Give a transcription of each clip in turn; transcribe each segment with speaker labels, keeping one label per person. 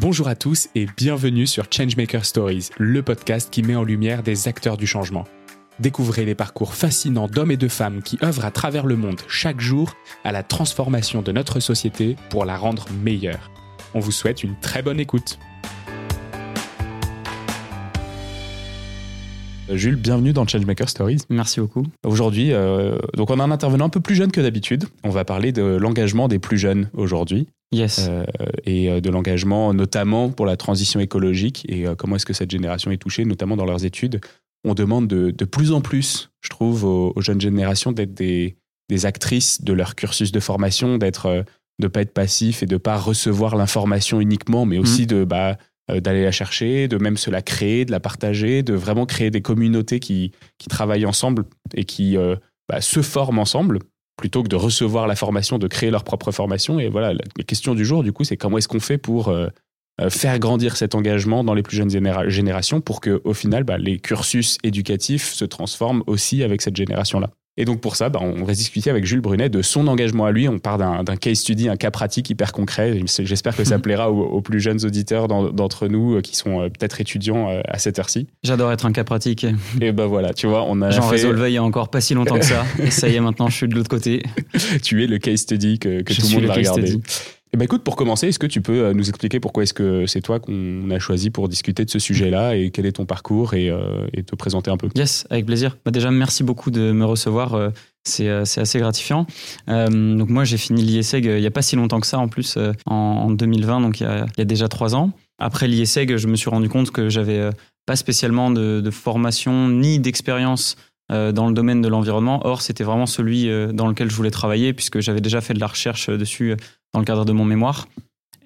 Speaker 1: Bonjour à tous et bienvenue sur Changemaker Stories, le podcast qui met en lumière des acteurs du changement. Découvrez les parcours fascinants d'hommes et de femmes qui œuvrent à travers le monde chaque jour à la transformation de notre société pour la rendre meilleure. On vous souhaite une très bonne écoute. Jules, bienvenue dans Changemaker Stories.
Speaker 2: Merci beaucoup.
Speaker 1: Aujourd'hui, euh, donc on a un intervenant un peu plus jeune que d'habitude. On va parler de l'engagement des plus jeunes aujourd'hui.
Speaker 2: Yes.
Speaker 1: Euh, et euh, de l'engagement notamment pour la transition écologique et euh, comment est-ce que cette génération est touchée, notamment dans leurs études? On demande de, de plus en plus, je trouve, aux, aux jeunes générations d'être des, des, actrices de leur cursus de formation, d'être, euh, de pas être passif et de pas recevoir l'information uniquement, mais aussi mmh. de bah, euh, d'aller la chercher, de même se la créer, de la partager, de vraiment créer des communautés qui, qui travaillent ensemble et qui euh, bah, se forment ensemble plutôt que de recevoir la formation, de créer leur propre formation. Et voilà, la question du jour, du coup, c'est comment est-ce qu'on fait pour euh, faire grandir cet engagement dans les plus jeunes généra générations pour que, au final, bah, les cursus éducatifs se transforment aussi avec cette génération-là? Et donc pour ça, bah, on va discuter avec Jules Brunet de son engagement à lui. On part d'un case study, un cas pratique hyper concret. J'espère que ça plaira aux, aux, plus jeunes auditeurs d'entre nous euh, qui sont euh, peut-être étudiants euh, à cette heure-ci.
Speaker 2: J'adore être un cas pratique.
Speaker 1: Et ben voilà, tu vois, on a.
Speaker 2: J'en
Speaker 1: fait...
Speaker 2: résolvais il y a encore pas si longtemps que ça. et ça y est, maintenant je suis de l'autre côté.
Speaker 1: tu es le case study que, que tout le monde va regarder. Study. Eh ben écoute, pour commencer, est-ce que tu peux nous expliquer pourquoi est-ce que c'est toi qu'on a choisi pour discuter de ce sujet-là et quel est ton parcours et, euh, te présenter un peu?
Speaker 2: Yes, avec plaisir. Bah déjà, merci beaucoup de me recevoir. Euh, c'est assez gratifiant. Euh, donc moi, j'ai fini l'IESEG il n'y a pas si longtemps que ça, en plus, euh, en, en, 2020, donc il y, a, déjà trois ans. Après l'IESEG, je me suis rendu compte que j'avais pas spécialement de formation ni d'expérience dans le domaine de l'environnement. Or, c'était vraiment celui dans lequel je voulais travailler puisque j'avais déjà fait de la recherche dessus dans le cadre de mon mémoire.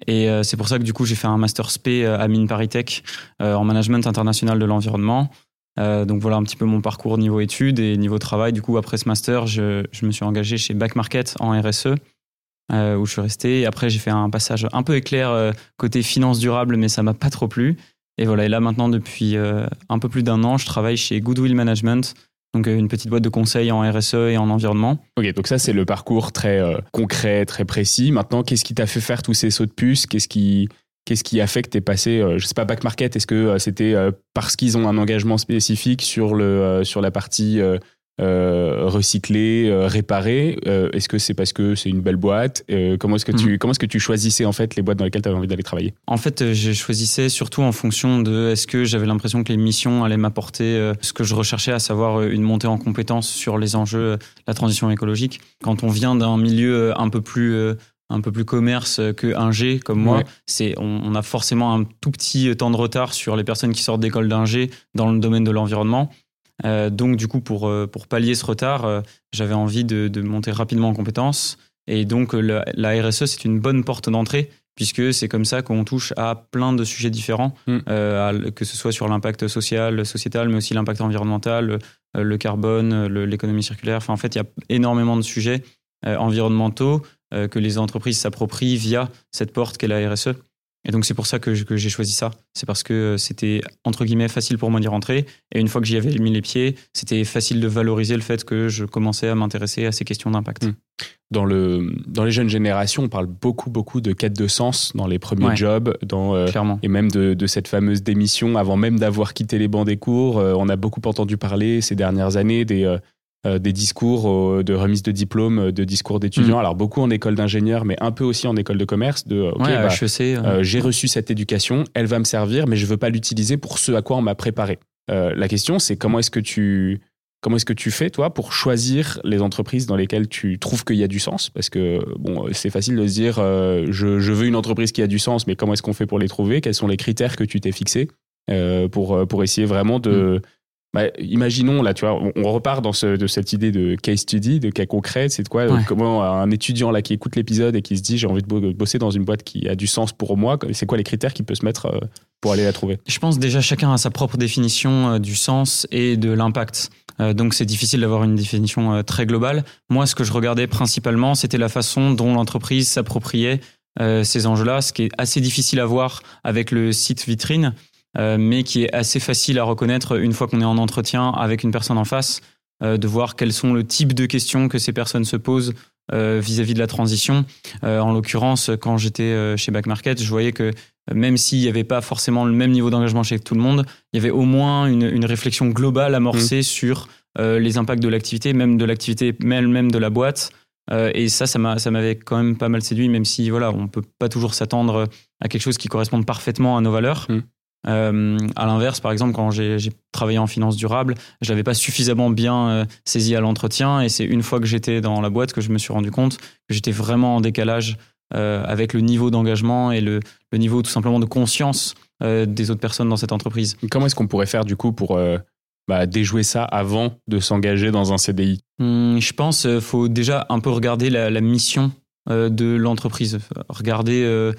Speaker 2: Et euh, c'est pour ça que du coup j'ai fait un master SP à Mine Paris Tech euh, en management international de l'environnement. Euh, donc voilà un petit peu mon parcours niveau études et niveau travail. Du coup après ce master, je, me suis engagé chez Back Market en RSE où je suis resté. Après j'ai fait un passage un peu éclair côté finance durable, mais ça m'a pas trop plu. Et voilà et là maintenant depuis un peu plus d'un an, je travaille chez Goodwill Management donc une petite boîte de conseil en RSE et en environnement.
Speaker 1: Ok, donc ça c'est le parcours très euh, concret, très précis. Maintenant, qu'est-ce qui t'a fait faire tous ces sauts de puce? Qu'est-ce qui Qu'est-ce qui a fait que tu es passé, euh, je sais pas, back market? Est-ce que euh, c'était euh, parce qu'ils ont un engagement spécifique sur, le, euh, sur la partie euh, recycler, euh, réparer euh, Est-ce que c'est parce que c'est une belle boîte? Comment est-ce que tu mmh. comment est-ce que tu choisissais en fait les boîtes dans lesquelles tu avais envie d'aller travailler?
Speaker 2: En fait, je choisissais surtout en fonction de est-ce que j'avais l'impression que les missions allaient m'apporter ce que je recherchais, à savoir une montée en compétences sur les enjeux de la transition écologique. Quand on vient d'un milieu un peu plus un peu plus commerce que ingé comme moi, ouais. c'est on, on, a forcément un tout petit temps de retard sur les personnes qui sortent d'école d'ingé dans le domaine de l'environnement. Euh, donc, du coup, pour, euh, pour pallier ce retard, euh, j'avais envie de, de, monter rapidement en compétences. Et donc, la RSE, c'est une bonne porte d'entrée, puisque c'est comme ça qu'on touche à plein de sujets différents, mm. euh, que ce soit sur l'impact social, sociétal, mais aussi l'impact environnemental, le carbone, l'économie circulaire. Enfin, en fait, il y a énormément de sujets environnementaux que les entreprises s'approprient via cette porte qu'est la RSE. Et donc c'est pour ça que, j'ai choisi ça. C'est parce que c'était entre guillemets facile pour moi d'y rentrer. Et une fois que j'y avais mis les pieds, c'était facile de valoriser le fait que je commençais à m'intéresser à ces questions d'impact.
Speaker 1: Mmh. Dans, le, dans les jeunes générations, on parle beaucoup, beaucoup de quête de sens dans les premiers ouais, jobs, dans, euh, et même de, de, cette fameuse démission avant même d'avoir quitté les bancs des cours. Euh, on a beaucoup entendu parler ces dernières années des, euh, euh, des discours euh, de remise de diplôme, euh, de discours d'étudiants. Mmh. Alors beaucoup en école d'ingénieur, mais un peu aussi en école de commerce. De
Speaker 2: okay, ouais, bah,
Speaker 1: euh, j'ai reçu cette éducation, elle va me servir, mais je veux pas l'utiliser pour ce à quoi on m'a préparé. la question, c'est comment est-ce que tu Comment est-ce que tu fais, toi, pour choisir les entreprises dans lesquelles tu trouves qu'il y a du sens? Parce que, bon, c'est facile de se dire, euh, je, je, veux une entreprise qui a du sens, mais comment est-ce qu'on fait pour les trouver? Quels sont les critères que tu t'es fixés euh, pour, pour essayer vraiment de, mmh bah, imaginons, là, tu vois, on, on, repart dans ce, de cette idée de case study, de cas concret. C'est de quoi ouais. Comment un étudiant là qui écoute l'épisode et qui se dit j'ai envie de bosser dans une boîte qui a du sens pour moi, c'est quoi les critères qu'il peut se mettre euh, pour aller la trouver?
Speaker 2: Je pense déjà chacun a sa propre définition euh, du sens et de l'impact. Euh, donc c'est difficile d'avoir une définition euh, très globale. Moi, ce que je regardais principalement, c'était la façon dont l'entreprise s'appropriait euh, ces enjeux-là, ce qui est assez difficile à voir avec le site vitrine euh, mais qui est assez facile à reconnaître une fois qu'on est en entretien avec une personne en face, euh, de voir quels sont le type de questions que ces personnes se posent vis-à-vis -vis de la transition. Euh, en l'occurrence, quand j'étais chez Back Market, je voyais que même s'il n'y avait pas forcément le même niveau d'engagement chez tout le monde, il y avait au moins une, réflexion globale amorcée mmh. sur les impacts de l'activité, même de l'activité même de la boîte. et ça, ça m'avait quand même pas mal séduit, même si voilà, on peut pas toujours s'attendre à quelque chose qui corresponde parfaitement à nos valeurs. Mmh. Euh, à l'inverse, par exemple, quand j'ai travaillé en finance durable, je l'avais pas suffisamment bien euh, saisi à l'entretien, et c'est une fois que j'étais dans la boîte que je me suis rendu compte que j'étais vraiment en décalage euh, avec le niveau d'engagement et le, niveau tout simplement de conscience des autres personnes dans cette entreprise.
Speaker 1: Comment est-ce qu'on pourrait faire du coup pour bah, déjouer ça avant de s'engager dans un CDI
Speaker 2: hum, Je pense qu'il faut déjà un peu regarder la, la mission de l'entreprise. Regarder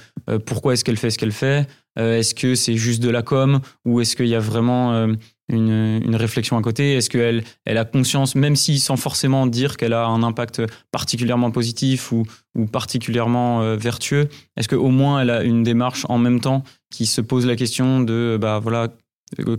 Speaker 2: pourquoi est-ce qu'elle fait ce qu'elle fait, euh, est-ce que c'est juste de la com ou est-ce qu'il y a vraiment euh, une, réflexion à côté? Est-ce qu'elle elle a conscience, même si sans forcément dire qu'elle a un impact particulièrement positif ou, particulièrement euh, vertueux, est-ce qu'au moins elle a une démarche en même temps qui se pose la question de bah voilà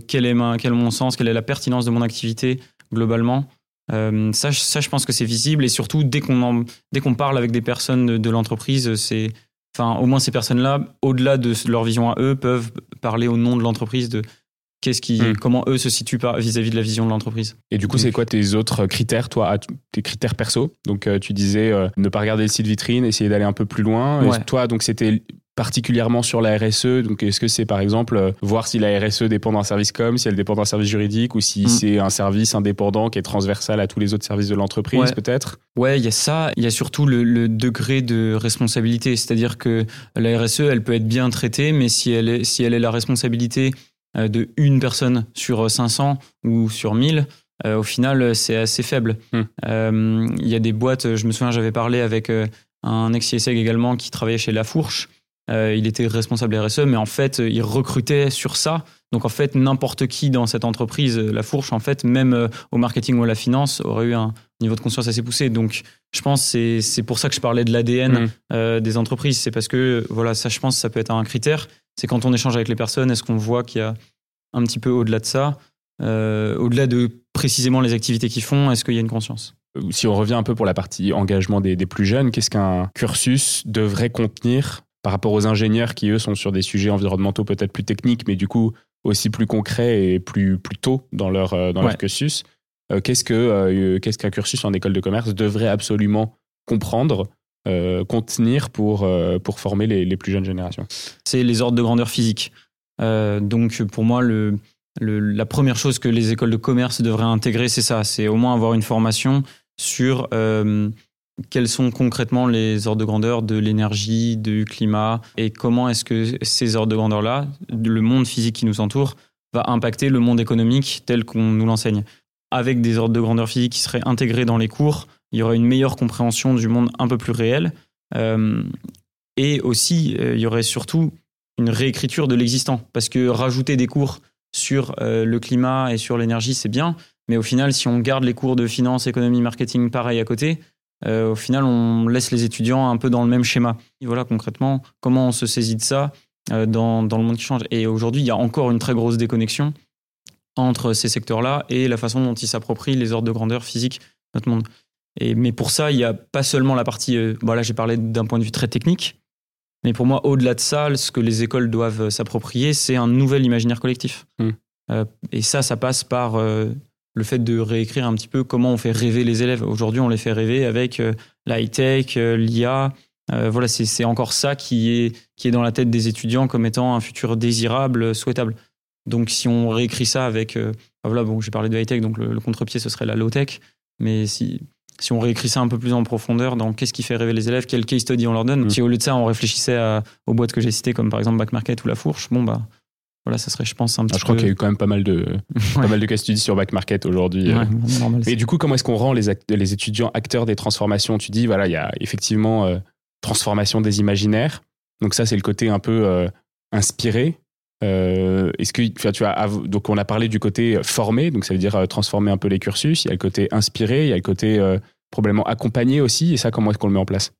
Speaker 2: quel est, quel est mon sens, quelle est la pertinence de mon activité globalement? Ça, ça, je pense que c'est visible et surtout dès qu'on dès qu'on parle avec des personnes de l'entreprise, c'est Enfin, au moins ces personnes-là, au-delà de leur vision à eux, peuvent parler au nom de l'entreprise de qu'est-ce qui, hmm. comment eux se situent vis-à-vis de la vision de l'entreprise.
Speaker 1: Et du coup, c'est quoi tes autres critères, toi, tes critères perso? Donc, euh, tu disais euh, ne pas regarder le site vitrine, essayer d'aller un peu plus loin. Toi, donc, c'était particulièrement sur la RSE. Donc, est-ce que c'est par exemple euh, voir si la RSE dépend d'un service com, si elle dépend d'un service juridique ou si mm. c'est un service indépendant qui est transversal à tous les autres services de l'entreprise, peut-être?
Speaker 2: Ouais, il y a ça. Il y a surtout le, degré de responsabilité. C'est-à-dire que la RSE, elle peut être bien traitée, mais si elle est, si elle est la responsabilité euh, de une personne sur 500 ou sur 1000, euh, au final, c'est assez faible. Mm. Il y a des boîtes, je me souviens, j'avais parlé avec un ex-ISEG également qui travaillait chez La Fourche. Euh, il était responsable RSE, mais en fait, il recrutait sur ça. Donc en fait, n'importe qui dans cette entreprise, euh, la fourche, en fait, même euh, au marketing ou à la finance, aurait eu un niveau de conscience assez poussé. Donc je pense que c'est pour ça que je parlais de l'ADN mmh. des entreprises. C'est parce que, voilà, ça, je pense, ça peut être un critère. C'est quand on échange avec les personnes, est-ce qu'on voit qu'il y a un petit peu au-delà de ça, au-delà de précisément les activités qu'ils font, est-ce qu'il y a une conscience?
Speaker 1: Si on revient un peu pour la partie engagement des plus jeunes, qu'est-ce qu'un cursus devrait contenir par rapport aux ingénieurs qui, eux, sont sur des sujets environnementaux peut-être plus techniques, mais du coup aussi plus concrets et plus, plus tôt dans leur, euh, dans leur cursus. Euh, qu'est-ce que euh, qu'est-ce qu'un cursus en école de commerce devrait absolument comprendre, contenir pour, pour former les, les, plus jeunes générations?
Speaker 2: C'est les ordres de grandeur physique. donc pour moi, le, la première chose que les écoles de commerce devraient intégrer, c'est ça, c'est au moins avoir une formation sur quels sont concrètement les ordres de grandeur de l'énergie, du climat, et comment est-ce que ces ordres de grandeur-là, le monde physique qui nous entoure, va impacter le monde économique tel qu'on nous l'enseigne. Avec des ordres de grandeur physique qui seraient intégrés dans les cours, il y aurait une meilleure compréhension du monde un peu plus réel. Euh, et aussi, euh, il y aurait surtout une réécriture de l'existant. Parce que rajouter des cours sur euh, le climat et sur l'énergie, c'est bien. Mais au final, si on garde les cours de finance, économie, marketing pareil à côté, au final, on laisse les étudiants un peu dans le même schéma. Et voilà, concrètement, comment on se saisit de ça euh, dans, dans, le monde qui change. Et aujourd'hui, il y a encore une très grosse déconnexion entre ces secteurs-là et la façon dont ils s'approprient les ordres de grandeur physique de notre monde. Et, mais pour ça, il n'y a pas seulement la partie, euh, voilà, j'ai parlé d'un point de vue très technique, mais pour moi, au-delà de ça, ce que les écoles doivent s'approprier, c'est un nouvel imaginaire collectif. Mmh. et ça, ça passe par le fait de réécrire un petit peu comment on fait rêver les élèves. Aujourd'hui, on les fait rêver avec euh, l'high-tech, euh, l'IA. Euh, voilà, c'est encore ça qui est, qui est dans la tête des étudiants comme étant un futur désirable, souhaitable. Donc, si on réécrit ça avec. Bah voilà, bon, j'ai parlé de high-tech, donc le, contre-pied, ce serait la low-tech. Mais si, si on réécrit ça un peu plus en profondeur dans qu'est-ce qui fait rêver les élèves, quel case study on leur donne, mmh. si au lieu de ça, on réfléchissait aux boîtes que j'ai citées, comme par exemple Back Market ou La Fourche, bon, bah voilà, ça serait, je pense, un petit
Speaker 1: ah, Je crois qu'il y a eu quand même pas mal de, pas mal de cas studies sur Back Market aujourd'hui. Euh. et du coup, comment est-ce qu'on rend les, les étudiants acteurs des transformations? Tu dis, voilà, il y a effectivement euh, transformation des imaginaires. Donc ça, c'est le côté un peu euh, inspiré. est-ce que tu as donc on a parlé du côté formé, donc ça veut dire transformer un peu les cursus. Il y a le côté inspiré, il y a le côté probablement accompagné aussi. Et ça, comment est-ce qu'on le met en place?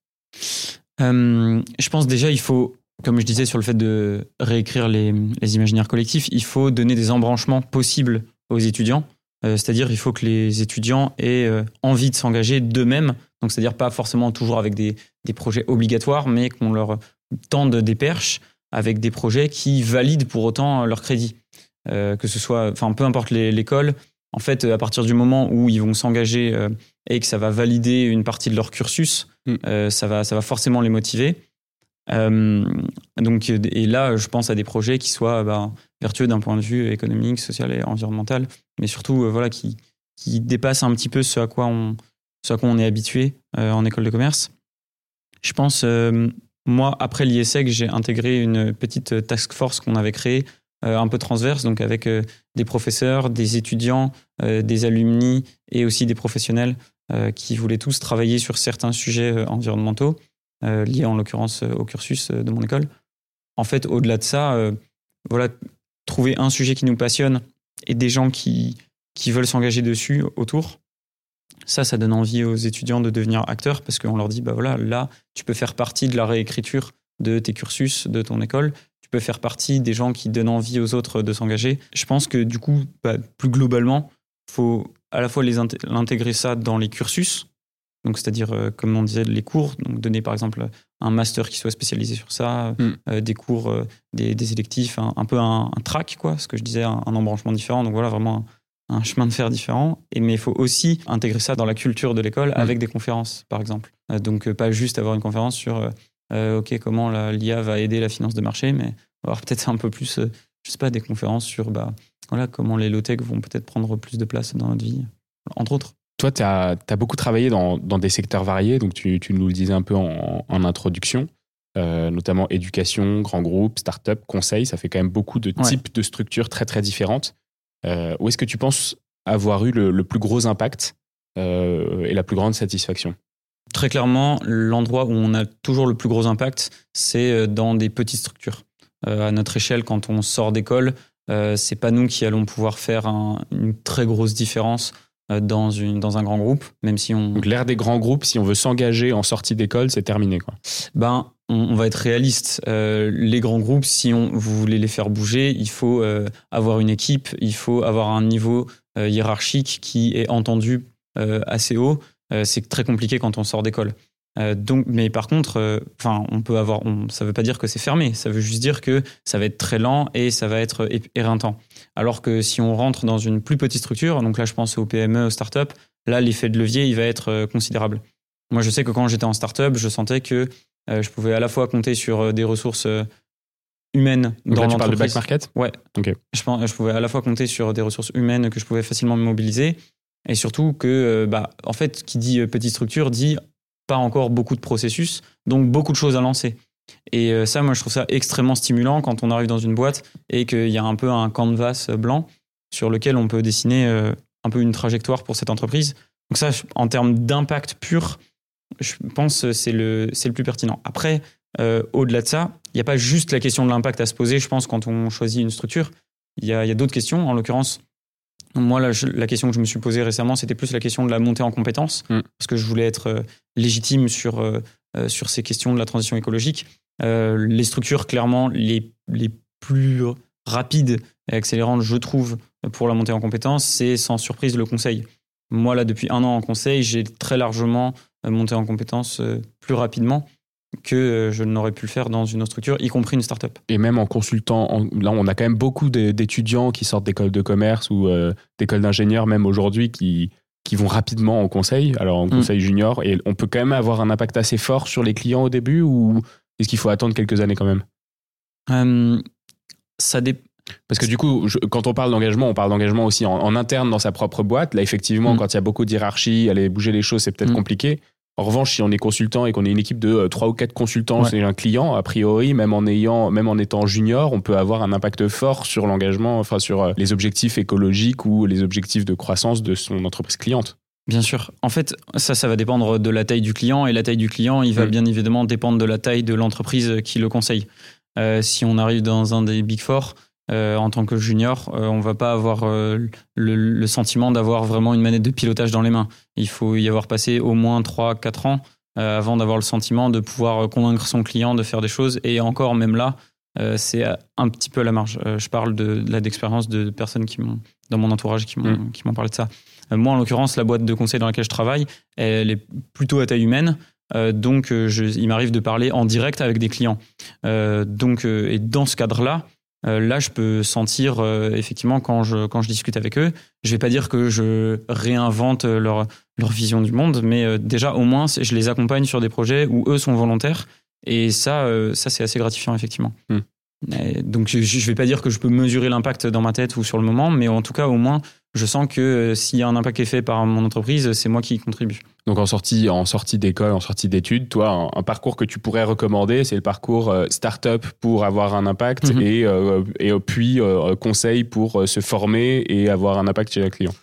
Speaker 2: Je pense déjà, il faut comme je disais sur le fait de réécrire les, imaginaires collectifs, il faut donner des embranchements possibles aux étudiants. Euh, c'est-à-dire, il faut que les étudiants aient euh, envie de s'engager d'eux-mêmes. Donc, c'est-à-dire pas forcément toujours avec des, projets obligatoires, mais qu'on leur tende des perches avec des projets qui valident pour autant leur crédit. que ce soit, enfin, peu importe l'école, en fait, à partir du moment où ils vont s'engager et que ça va valider une partie de leur cursus, mm. ça, va, ça va forcément les motiver. Donc, et là, je pense à des projets qui soient bah, vertueux d'un point de vue économique, social et environnemental, mais surtout voilà, qui, qui dépassent un petit peu ce à quoi on, ce à quoi on est habitué en école de commerce. Je pense, euh, moi, après l'ISEC, j'ai intégré une petite task force qu'on avait créée, euh, un peu transverse, donc avec euh, des professeurs, des étudiants, des alumni et aussi des professionnels qui voulaient tous travailler sur certains sujets environnementaux, liés en l'occurrence au cursus de mon école. En fait, au-delà de ça, voilà, trouver un sujet qui nous passionne et des gens qui, qui veulent s'engager dessus autour, ça, ça donne envie aux étudiants de devenir acteurs parce qu'on leur dit, bah voilà, là, tu peux faire partie de la réécriture de tes cursus, de ton école. Tu peux faire partie des gens qui donnent envie aux autres de s'engager. Je pense que du coup, bah, plus globalement, faut à la fois les intégrer ça dans les cursus, donc c'est-à-dire euh, comme on disait les cours, donc donner par exemple un master qui soit spécialisé sur ça, mm. euh, des cours, euh, des, électifs, un, peu un, track quoi, ce que je disais, un, un embranchement différent. Donc voilà vraiment un chemin de fer différent. Et, mais il faut aussi intégrer ça dans la culture de l'école avec des conférences, par exemple. Donc, pas juste avoir une conférence sur OK, comment l'IA va aider la finance de marché, mais avoir peut-être un peu plus, je sais pas, des conférences sur bah, voilà, comment les low-tech vont peut-être prendre plus de place dans notre vie, entre autres.
Speaker 1: Toi, tu as, beaucoup travaillé dans, dans, des secteurs variés, donc tu, tu, nous le disais un peu en, introduction. notamment éducation, grands groupes, start-up, conseil, ça fait quand même beaucoup de types de structures très très différentes. Euh, où est-ce que tu penses avoir eu le, plus gros impact euh, et la plus grande satisfaction?
Speaker 2: Très clairement, l'endroit où on a toujours le plus gros impact, c'est euh, dans des petites structures. à notre échelle, quand on sort d'école, euh, c'est pas nous qui allons pouvoir faire une très grosse différence dans, une, dans un grand groupe, même si on...
Speaker 1: Donc l'ère des grands groupes, si on veut s'engager en sortie d'école, c'est terminé. Quoi.
Speaker 2: Ben, on, va être réaliste. Euh, les grands groupes, si on, vous voulez les faire bouger, il faut euh, avoir une équipe, il faut avoir un niveau euh, hiérarchique qui est entendu assez haut. c'est très compliqué quand on sort d'école. Donc, mais par contre, enfin, on peut avoir. ça ne veut pas dire que c'est fermé. Ça veut juste dire que ça va être très lent et ça va être éreintant. Alors que si on rentre dans une plus petite structure, donc là, je pense aux PME, aux startups, là, l'effet de levier, il va être considérable. Moi, je sais que quand j'étais en startup, je sentais que euh, je pouvais à la fois compter sur euh, des ressources euh, humaines
Speaker 1: dans l'entreprise. Tu parles de back market?
Speaker 2: Ouais.
Speaker 1: Ok.
Speaker 2: Je, je, pouvais à la fois compter sur des ressources humaines que je pouvais facilement mobiliser et surtout que, bah, en fait, qui dit petite structure dit pas encore beaucoup de processus, donc beaucoup de choses à lancer. Et ça, moi, je trouve ça extrêmement stimulant quand on arrive dans une boîte et qu'il y a un peu un canvas blanc sur lequel on peut dessiner un peu une trajectoire pour cette entreprise. Donc ça, en termes d'impact pur, je pense c'est le, c'est le plus pertinent. Après, euh, au-delà de ça, il n'y a pas juste la question de l'impact à se poser, je pense, quand on choisit une structure. Il y y a d'autres questions. En l'occurrence, moi, la, la, question que je me suis posée récemment, c'était plus la question de la montée en compétences, mm. parce que je voulais être euh, légitime sur, euh, sur ces questions de la transition écologique. les structures, clairement, les, les plus rapides et accélérantes, je trouve, pour la montée en compétences, c'est sans surprise le conseil. Moi, là, depuis un an en conseil, j'ai très largement monter en compétences euh, plus rapidement que euh, je n'aurais pu le faire dans une autre structure, y compris une start-up.
Speaker 1: Et même en consultant, là on a quand même beaucoup d'étudiants qui sortent d'écoles de commerce ou euh, d'écoles d'ingénieurs même aujourd'hui qui, qui vont rapidement en conseil, alors en mm. conseil junior, et on peut quand même avoir un impact assez fort sur les clients au début ou est-ce qu'il faut attendre quelques années quand même?
Speaker 2: Ça dépend.
Speaker 1: Parce que du coup, quand on parle d'engagement, on parle d'engagement aussi en, interne dans sa propre boîte. Là, effectivement, mm. quand il y a beaucoup d'hierarchie, aller bouger les choses, c'est peut-être mm. compliqué. En revanche, si on est consultant et qu'on est une équipe de 3 euh, ou 4 consultants c'est un client, a priori, même en, ayant, même en étant junior, on peut avoir un impact fort sur l'engagement, enfin sur euh, les objectifs écologiques ou les objectifs de croissance de son entreprise cliente.
Speaker 2: Bien sûr. En fait, ça, ça va dépendre de la taille du client et la taille du client, il va mm. bien évidemment dépendre de la taille de l'entreprise qui le conseille. Euh, si on arrive dans un des Big Four, euh, en tant que junior, euh, on va pas avoir euh, le, sentiment d'avoir vraiment une manette de pilotage dans les mains. Il faut y avoir passé au moins 3-4 ans avant d'avoir le sentiment de pouvoir convaincre son client de faire des choses. Et encore, même là, c'est un petit peu à la marge. je parle de, d'expérience de, personnes qui m'ont, dans mon entourage qui m'ont, mm. parlé de ça. moi, en l'occurrence, la boîte de conseil dans laquelle je travaille, elle est plutôt à taille humaine. donc, je, il m'arrive de parler en direct avec des clients. donc, et dans ce cadre-là, là, je peux sentir effectivement quand je, quand je discute avec eux, je vais pas dire que je réinvente leur, leur vision du monde, mais déjà au moins je les accompagne sur des projets où eux sont volontaires et ça, ça c'est assez gratifiant effectivement. Hmm. Donc je ne vais pas dire que je peux mesurer l'impact dans ma tête ou sur le moment, mais en tout cas au moins je sens que euh, s'il y a un impact qui est fait par mon entreprise, c'est moi qui y contribue.
Speaker 1: Donc en sortie, en sortie d'école, en sortie d'études, toi, un, parcours que tu pourrais recommander, c'est le parcours euh, start-up pour avoir un impact mhm. et, euh, et puis conseil pour se former et avoir un impact chez le client.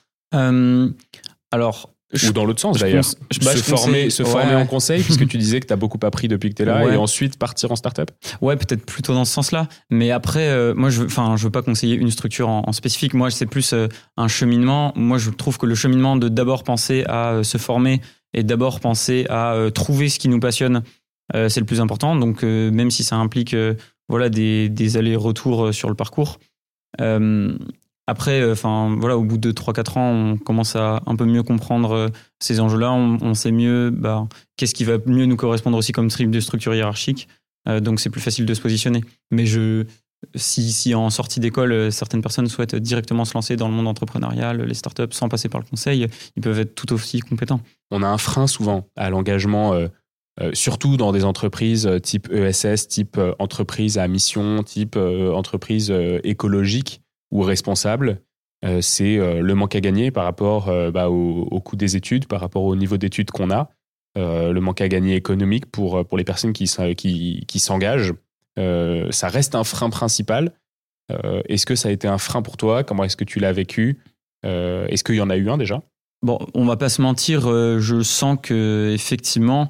Speaker 2: alors
Speaker 1: ou dans l'autre sens d'ailleurs. se, former, se former en conseil, puisque tu disais que tu as beaucoup appris depuis que tu es là, et ensuite partir en startup?
Speaker 2: Ouais, peut-être plutôt dans ce sens-là. Mais après, euh, moi, je ne veux pas conseiller une structure en, spécifique. Moi, c'est plus euh, un cheminement. Moi, je trouve que le cheminement de d'abord penser à euh, se former et d'abord penser à trouver ce qui nous passionne, c'est le plus important. Donc, même si ça implique voilà, des, des allers-retours sur le parcours. Après, euh, enfin voilà, au bout de 3-4 ans, on commence à un peu mieux comprendre euh, ces enjeux-là. On, sait mieux bah, qu'est-ce qui va mieux nous correspondre aussi comme trip de structure hiérarchique. Euh, donc c'est plus facile de se positionner. Mais je, si, si en sortie d'école, certaines personnes souhaitent directement se lancer dans le monde entrepreneurial, les startups, sans passer par le conseil, ils peuvent être tout aussi compétents.
Speaker 1: On a un frein souvent à l'engagement. surtout dans des entreprises type ESS, type entreprise à mission, type entreprise écologique, ou responsable, euh, c'est euh, le manque à gagner par rapport euh, bah, au, coût des études, par rapport au niveau d'études qu'on a, le manque à gagner économique pour, pour les personnes qui, qui, qui s'engagent. ça reste un frein principal. est-ce que ça a été un frein pour toi? Comment est-ce que tu l'as vécu? Est-ce qu'il y en a eu un déjà?
Speaker 2: Bon, on va pas se mentir, je sens que effectivement,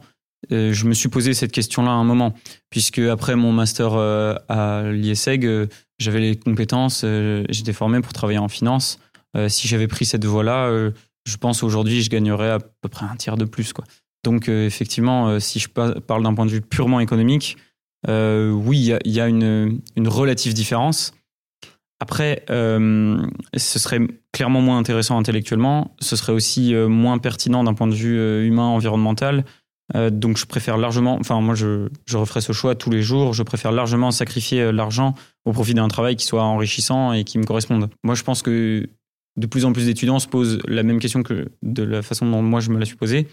Speaker 2: je me suis posé cette question-là à un moment, puisque après mon master à l'IESEG, j'avais les compétences, euh, j'étais formé pour travailler en finance. Euh, si j'avais pris cette voie-là, euh, je pense aujourd'hui, je gagnerais à peu près un tiers de plus. Quoi. Donc, effectivement, si je parle d'un point de vue purement économique, oui, il y, a, une, relative différence. Après, ce serait clairement moins intéressant intellectuellement, ce serait aussi moins pertinent d'un point de vue humain, environnemental, euh, donc je préfère largement, enfin moi je, je referai ce choix tous les jours, je préfère largement sacrifier euh, l'argent au profit d'un travail qui soit enrichissant et qui me corresponde. Moi je pense que de plus en plus d'étudiants se posent la même question que de la façon dont moi je me la suis posée,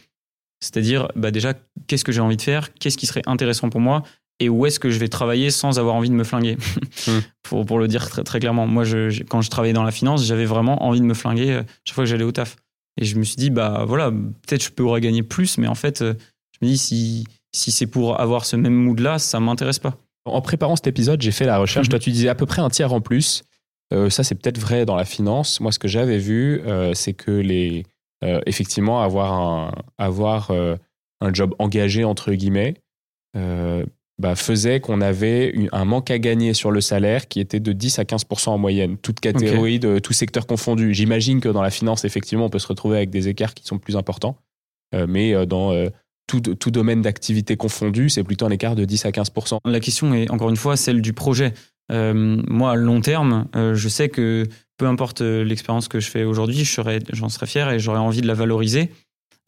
Speaker 2: c'est-à-dire bah déjà qu'est-ce que j'ai envie de faire, qu'est-ce qui serait intéressant pour moi? Et où est-ce que je vais travailler sans avoir envie de me flinguer, hmm. pour, pour le dire très, très clairement. Moi je, quand je travaillais dans la finance, j'avais vraiment envie de me flinguer euh, chaque fois que j'allais au taf. Et je me suis dit, bah voilà, peut-être je pourrais gagner plus, mais en fait, je me dis, si, si c'est pour avoir ce même mood-là, ça m'intéresse pas.
Speaker 1: En préparant cet épisode, j'ai fait la recherche. Mhm. Toi, tu disais à peu près un tiers en plus. Euh, ça, c'est peut-être vrai dans la finance. Moi, ce que j'avais vu, euh, c'est que les, euh, effectivement, avoir un, avoir, un job engagé, entre guillemets, bah, faisait qu'on avait un manque à gagner sur le salaire qui était de 10 à 15% en moyenne, toute catégorie, de tout secteur confondu. J'imagine que dans la finance, effectivement, on peut se retrouver avec des écarts qui sont plus importants. mais dans tout, tout domaine d'activité confondu, c'est plutôt un écart de 10 à 15
Speaker 2: La question est encore une fois celle du projet. Euh, moi, à long terme, euh, je sais que peu importe euh, l'expérience que je fais aujourd'hui, j'en serais fier et j'aurais envie de la valoriser.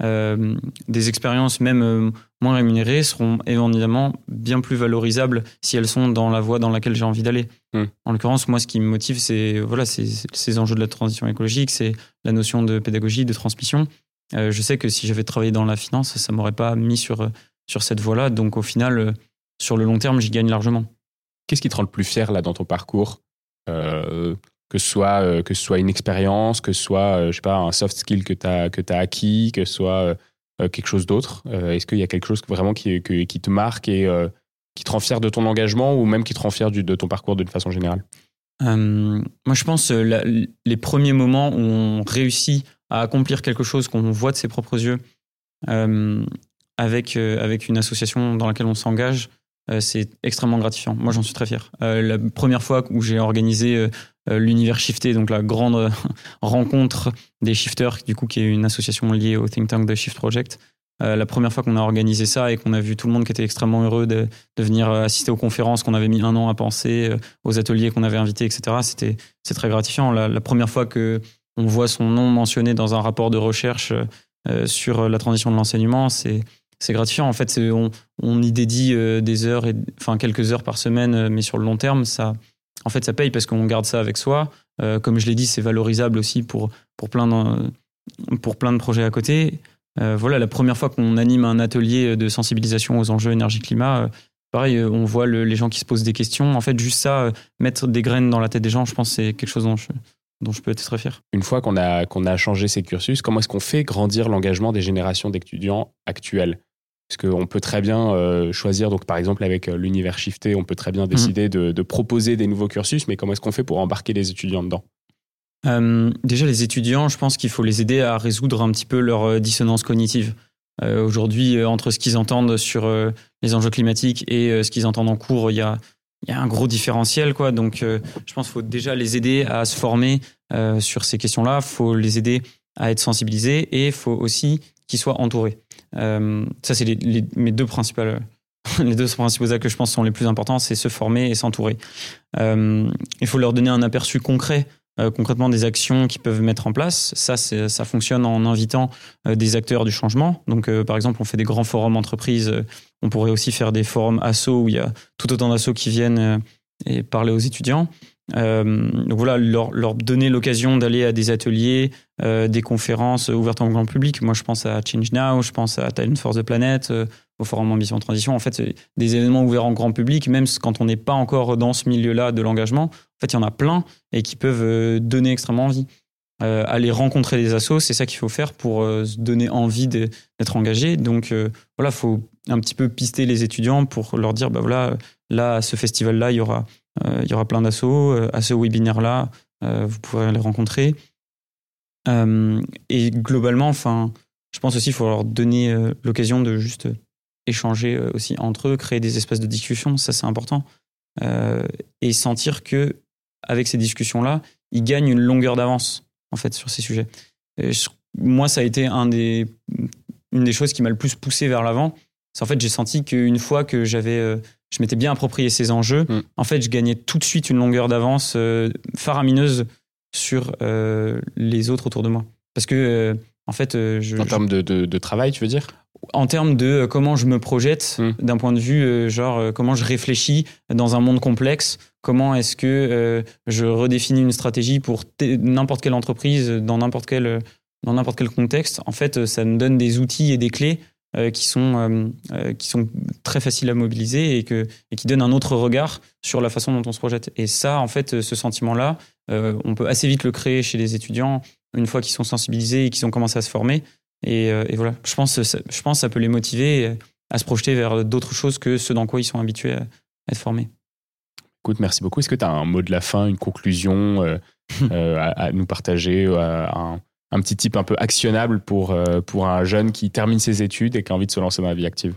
Speaker 2: des expériences même moins rémunérées seront évidemment bien plus valorisables si elles sont dans la voie dans laquelle j'ai envie d'aller. Hmm. En l'occurrence, moi, ce qui me motive, c'est voilà, ces enjeux de la transition écologique, c'est la notion de pédagogie, de transmission. Euh, je sais que si j'avais travaillé dans la finance, ça m'aurait pas mis sur, euh, sur cette voie-là. Donc au final, euh, sur le long terme, j'y gagne largement.
Speaker 1: Qu'est-ce qui te rend le plus fier là dans ton parcours que ce soit que soit une expérience, que ce soit je sais pas un soft skill que tu as as acquis, que ce soit quelque chose d'autre. Est-ce qu'il y a quelque chose vraiment qui, te marque et qui te rend fier de ton engagement ou même qui te rend fier de ton parcours d'une façon générale?
Speaker 2: Moi, je pense les premiers moments où on réussit à accomplir quelque chose qu'on voit de ses propres yeux euh, avec, euh, avec une association dans laquelle on s'engage, euh, c'est extrêmement gratifiant. Moi, j'en suis très fier. la première fois où j'ai organisé l'univers shifté, donc la grande rencontre des shifters, du coup, qui est une association liée au think tank de Shift Project, la première fois qu'on a organisé ça et qu'on a vu tout le monde qui était extrêmement heureux de, venir assister aux conférences qu'on avait mis un an à penser, aux ateliers qu'on avait invités, etc., c'était c'est très gratifiant. La, première fois que on voit son nom mentionné dans un rapport de recherche euh, sur la transition de l'enseignement, c'est c'est gratifiant. En fait, on, on, y dédie des heures, enfin quelques heures par semaine, mais sur le long terme, ça, en fait, ça paye parce qu'on garde ça avec soi. comme je l'ai dit, c'est valorisable aussi pour, pour, plein pour plein de projets à côté. Voilà, la première fois qu'on anime un atelier de sensibilisation aux enjeux énergie-climat, pareil, on voit les gens qui se posent des questions. En fait, juste ça, mettre des graines dans la tête des gens, je pense que c'est quelque chose dont je, dont je peux être très fier.
Speaker 1: Une fois qu'on a, qu'on a changé ces cursus, comment est-ce qu'on fait grandir l'engagement des générations d'étudiants actuels? Parce qu'on peut très bien euh, choisir, donc par exemple avec euh, l'univers shifté, on peut très bien mhm. décider de, proposer des nouveaux cursus, mais comment est-ce qu'on fait pour embarquer les étudiants dedans?
Speaker 2: Euh, Déjà, les étudiants, je pense qu'il faut les aider à résoudre un petit peu leur dissonance cognitive. Aujourd'hui, entre ce qu'ils entendent sur les enjeux climatiques et ce qu'ils entendent en cours, il y a un gros différentiel, quoi. Donc, euh, je pense qu'il faut déjà les aider à se former euh, sur ces questions-là. Il faut les aider à être sensibilisés et il faut aussi qu'ils soient entourés. Euh, ça, c'est les, mes deux principales. Les deux principaux actes que je pense sont les plus importants, c'est se former et s'entourer. il faut leur donner un aperçu concret concrètement des actions qu'ils peuvent mettre en place. Ça, ça fonctionne en invitant des acteurs du changement. Donc, par exemple, on fait des grands forums entreprises on pourrait aussi faire des forums assos où il y a tout autant d'assauts qui viennent euh, et parler aux étudiants. Euh, donc voilà, leur, donner l'occasion d'aller à des ateliers, euh, des conférences ouvertes en grand public. Moi, je pense à Change Now, je pense à Talent for the Planet, au Forum Ambition Transition. En fait, c'est des événements ouverts en grand public, même quand on n'est pas encore dans ce milieu-là de l'engagement. En fait, il y en a plein et qui peuvent donner extrêmement envie. aller rencontrer des assos, c'est ça qu'il faut faire pour se donner envie d'être engagé. Donc voilà, faut un petit peu pister les étudiants pour leur dire, bah voilà, là, à ce festival-là, il y aura, euh, il y aura plein d'assauts, euh, à ce webinaire-là, euh, vous pourrez les rencontrer. et globalement, enfin, je pense aussi qu'il faut leur donner l'occasion de juste échanger aussi entre eux, créer des espaces de discussion, ça c'est important, et sentir que avec ces discussions-là, ils gagnent une longueur d'avance en fait sur ces sujets. moi, ça a été une des choses qui m'a le plus poussé vers l'avant, en fait, j'ai senti qu'une fois que j'avais, euh, je m'étais bien approprié ces enjeux, mm. en fait, je gagnais tout de suite une longueur d'avance euh, faramineuse sur euh, les autres autour de moi. Parce que, en fait, je,
Speaker 1: en termes de, travail, tu veux dire?
Speaker 2: En termes de comment je me projette, mm. d'un point de vue, genre, comment je réfléchis dans un monde complexe, comment est-ce que je redéfinis une stratégie pour n'importe quelle entreprise, dans n'importe quel, dans n'importe quel contexte. En fait, ça me donne des outils et des clés qui, sont, euh, euh, qui sont très faciles à mobiliser et, que, et qui donnent un autre regard sur la façon dont on se projette. Et ça, en fait, ce sentiment-là, on peut assez vite le créer chez les étudiants une fois qu'ils sont sensibilisés et qu'ils ont commencé à se former. Et, voilà, je pense, je pense que ça peut les motiver à se projeter vers d'autres choses que ce dans quoi ils sont habitués à, être formés.
Speaker 1: Écoute, merci beaucoup. Est-ce que tu as un mot de la fin, une conclusion à, à, nous partager, un, un petit type un peu actionnable pour, euh, pour un jeune qui termine ses études et qui a envie de se lancer dans la vie active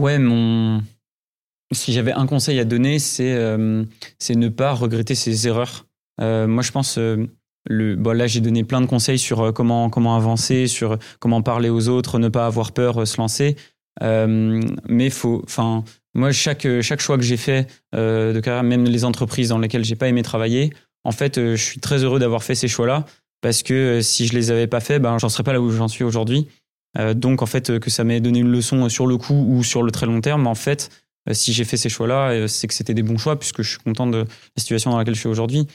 Speaker 2: Ouais, mon... si j'avais un conseil à donner, c'est euh, ne pas regretter ses erreurs. Euh, moi, je pense, le... bon, là, j'ai donné plein de conseils sur comment, comment avancer, sur comment parler aux autres, ne pas avoir peur, se lancer. mais faut, enfin, moi, chaque, chaque choix que j'ai fait de carrière, même les entreprises dans lesquelles j'ai pas aimé travailler, en fait, je suis très heureux d'avoir fait ces choix-là parce que euh, si je les avais pas fait, ben j'en serais pas là où j'en suis aujourd'hui. Euh, donc en fait que ça m'ait donné une leçon sur le coup ou sur le très long terme, en fait, euh, si j'ai fait ces choix-là, c'est que c'était des bons choix puisque je suis content de la situation dans laquelle je suis aujourd'hui.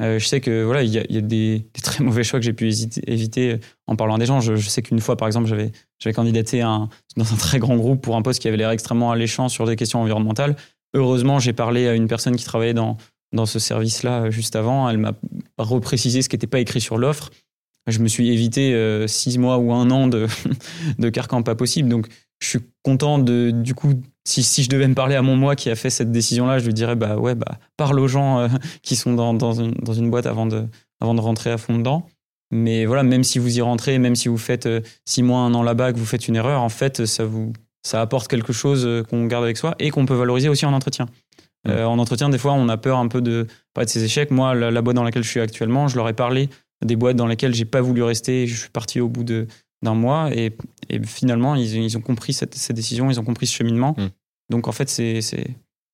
Speaker 2: je sais que voilà, il y a, des, très mauvais choix que j'ai pu éviter en parlant à des gens. Je, sais qu'une fois, par exemple, j'avais j'avais candidaté dans un très grand groupe pour un poste qui avait l'air extrêmement alléchant sur des questions environnementales. Heureusement, j'ai parlé à une personne qui travaillait dans dans ce service-là euh, juste avant. Elle m'a reprécisé ce qui n'était pas écrit sur l'offre. Je me suis évité euh, six mois ou un an de, de carcan pas possible. Donc, je suis content de, du coup, si, si, je devais me parler à mon moi qui a fait cette décision-là, je lui dirais, bah ouais, bah, parle aux gens euh, qui sont dans, dans, une, dans, une, boîte avant de, avant de rentrer à fond dedans. Mais voilà, même si vous y rentrez, même si vous faites six mois, un an là-bas, que vous faites une erreur, en fait, ça vous, ça apporte quelque chose qu'on garde avec soi et qu'on peut valoriser aussi en entretien. Euh, en entretien, des fois, on a peur un peu de parler de ces échecs. Moi, la, boîte dans laquelle je suis actuellement, je leur ai parlé des boîtes dans lesquelles j'ai pas voulu rester. Je suis parti au bout d'un mois et, finalement, ils, ont compris cette, décision, ils ont compris ce cheminement. Mm. Donc, en fait, c'est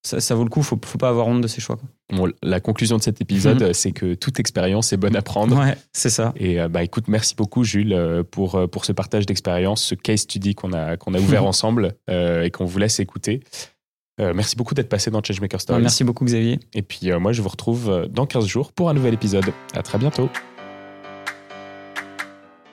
Speaker 2: ça, vaut le coup. Faut, faut pas avoir honte de ses choix.
Speaker 1: Bon, la conclusion de cet épisode, mhm. c'est que toute expérience est bonne à prendre.
Speaker 2: Ouais, c'est ça.
Speaker 1: Et bah écoute, merci beaucoup Jules pour pour ce partage d'expérience, ce case study qu'on a qu'on a ouvert ensemble et qu'on vous laisse écouter. Merci beaucoup d'être passé dans Changemaker Stories.
Speaker 2: merci beaucoup Xavier.
Speaker 1: Et puis moi, je vous retrouve dans 15 jours pour un nouvel épisode. À très bientôt.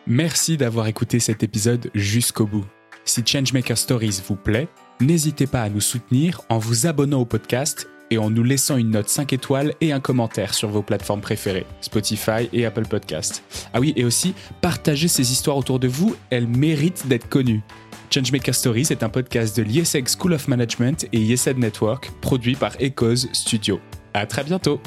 Speaker 1: Merci d'avoir écouté cet épisode jusqu'au bout. Si Changemaker Stories vous plaît, n'hésitez pas à nous soutenir en vous abonnant au podcast et en nous laissant une note 5 étoiles et un commentaire sur vos plateformes préférées, Spotify et Apple Podcast. Ah oui, et aussi, partagez ces histoires autour de vous, elles méritent d'être connues. Changemaker Stories est un podcast de l'ISEG School of Management et ISED Network, produit par Echoes Studio. À très bientôt!